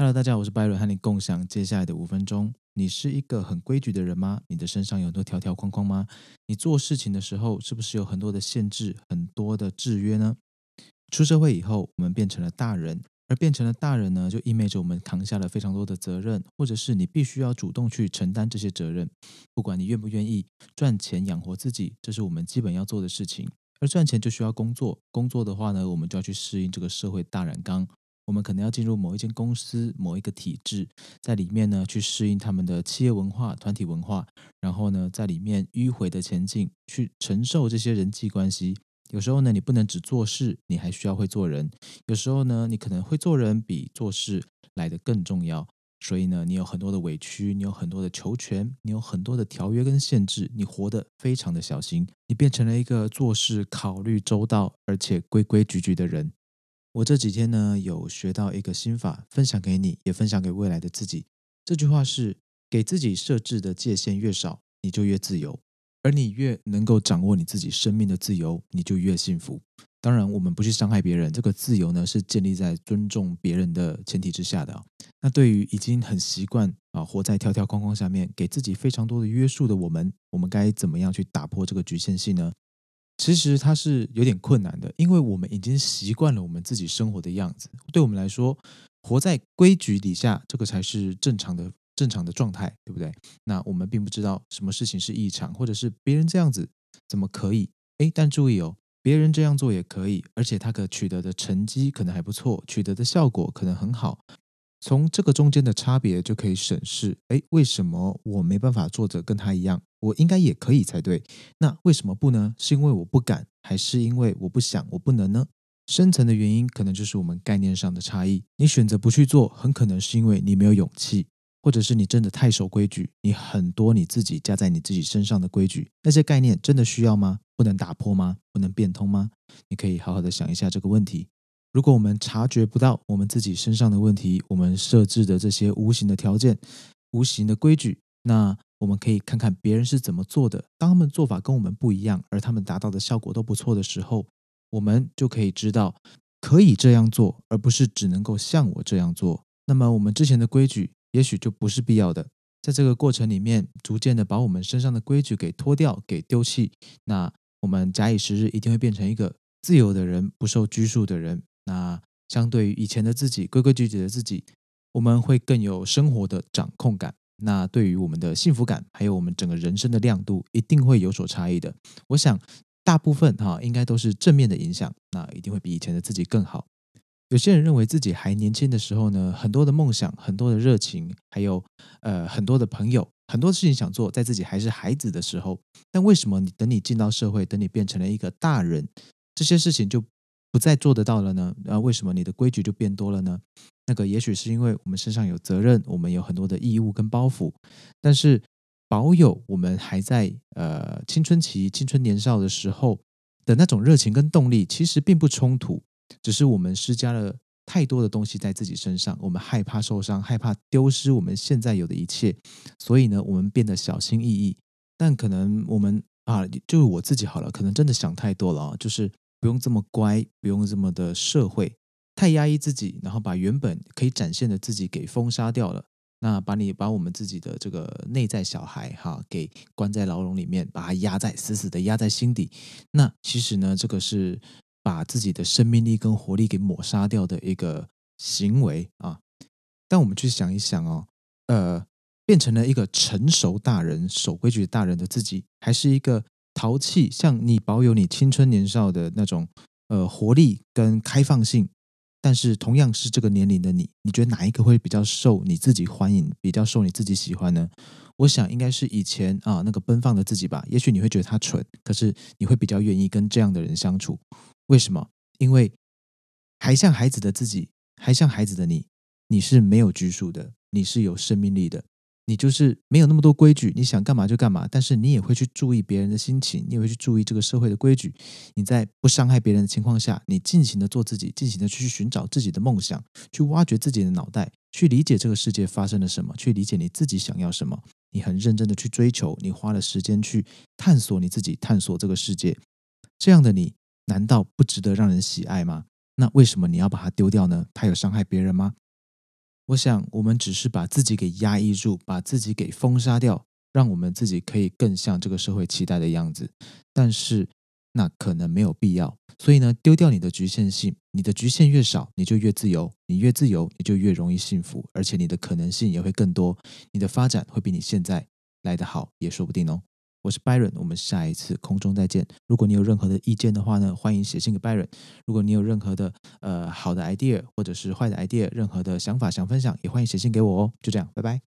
Hello，大家好，我是 Byron，和你共享接下来的五分钟。你是一个很规矩的人吗？你的身上有很多条条框框吗？你做事情的时候是不是有很多的限制、很多的制约呢？出社会以后，我们变成了大人，而变成了大人呢，就意味着我们扛下了非常多的责任，或者是你必须要主动去承担这些责任。不管你愿不愿意赚钱养活自己，这是我们基本要做的事情。而赚钱就需要工作，工作的话呢，我们就要去适应这个社会大染缸。我们可能要进入某一间公司、某一个体制，在里面呢去适应他们的企业文化、团体文化，然后呢在里面迂回的前进，去承受这些人际关系。有时候呢，你不能只做事，你还需要会做人。有时候呢，你可能会做人比做事来的更重要。所以呢，你有很多的委屈，你有很多的求全，你有很多的条约跟限制，你活得非常的小心，你变成了一个做事考虑周到而且规规矩矩的人。我这几天呢，有学到一个心法，分享给你，也分享给未来的自己。这句话是：给自己设置的界限越少，你就越自由；而你越能够掌握你自己生命的自由，你就越幸福。当然，我们不去伤害别人，这个自由呢，是建立在尊重别人的前提之下的。那对于已经很习惯啊，活在条条框框下面，给自己非常多的约束的我们，我们该怎么样去打破这个局限性呢？其实它是有点困难的，因为我们已经习惯了我们自己生活的样子。对我们来说，活在规矩底下，这个才是正常的、正常的状态，对不对？那我们并不知道什么事情是异常，或者是别人这样子怎么可以？诶，但注意哦，别人这样做也可以，而且他可取得的成绩可能还不错，取得的效果可能很好。从这个中间的差别就可以审视：诶，为什么我没办法做着跟他一样？我应该也可以才对，那为什么不呢？是因为我不敢，还是因为我不想，我不能呢？深层的原因可能就是我们概念上的差异。你选择不去做，很可能是因为你没有勇气，或者是你真的太守规矩，你很多你自己加在你自己身上的规矩，那些概念真的需要吗？不能打破吗？不能变通吗？你可以好好的想一下这个问题。如果我们察觉不到我们自己身上的问题，我们设置的这些无形的条件、无形的规矩，那。我们可以看看别人是怎么做的，当他们做法跟我们不一样，而他们达到的效果都不错的时候，我们就可以知道可以这样做，而不是只能够像我这样做。那么我们之前的规矩也许就不是必要的。在这个过程里面，逐渐的把我们身上的规矩给脱掉、给丢弃，那我们假以时日，一定会变成一个自由的人，不受拘束的人。那相对于以前的自己，规规矩矩的自己，我们会更有生活的掌控感。那对于我们的幸福感，还有我们整个人生的亮度，一定会有所差异的。我想，大部分哈应该都是正面的影响，那一定会比以前的自己更好。有些人认为自己还年轻的时候呢，很多的梦想，很多的热情，还有呃很多的朋友，很多事情想做，在自己还是孩子的时候。但为什么你等你进到社会，等你变成了一个大人，这些事情就不再做得到了呢？啊，为什么你的规矩就变多了呢？那个也许是因为我们身上有责任，我们有很多的义务跟包袱，但是保有我们还在呃青春期、青春年少的时候的那种热情跟动力，其实并不冲突，只是我们施加了太多的东西在自己身上，我们害怕受伤，害怕丢失我们现在有的一切，所以呢，我们变得小心翼翼。但可能我们啊，就是我自己好了，可能真的想太多了啊，就是不用这么乖，不用这么的社会。太压抑自己，然后把原本可以展现的自己给封杀掉了。那把你把我们自己的这个内在小孩哈，给关在牢笼里面，把它压在死死的压在心底。那其实呢，这个是把自己的生命力跟活力给抹杀掉的一个行为啊。但我们去想一想哦，呃，变成了一个成熟大人、守规矩大人的自己，还是一个淘气，像你保有你青春年少的那种呃活力跟开放性。但是同样是这个年龄的你，你觉得哪一个会比较受你自己欢迎，比较受你自己喜欢呢？我想应该是以前啊那个奔放的自己吧。也许你会觉得他蠢，可是你会比较愿意跟这样的人相处。为什么？因为还像孩子的自己，还像孩子的你，你是没有拘束的，你是有生命力的。你就是没有那么多规矩，你想干嘛就干嘛，但是你也会去注意别人的心情，你也会去注意这个社会的规矩。你在不伤害别人的情况下，你尽情的做自己，尽情的去寻找自己的梦想，去挖掘自己的脑袋，去理解这个世界发生了什么，去理解你自己想要什么。你很认真的去追求，你花了时间去探索你自己，探索这个世界。这样的你，难道不值得让人喜爱吗？那为什么你要把它丢掉呢？它有伤害别人吗？我想，我们只是把自己给压抑住，把自己给封杀掉，让我们自己可以更像这个社会期待的样子。但是，那可能没有必要。所以呢，丢掉你的局限性，你的局限越少，你就越自由。你越自由，你就越容易幸福，而且你的可能性也会更多。你的发展会比你现在来得好，也说不定哦。我是 Byron，我们下一次空中再见。如果你有任何的意见的话呢，欢迎写信给 Byron。如果你有任何的呃好的 idea 或者是坏的 idea，任何的想法想分享，也欢迎写信给我哦。就这样，拜拜。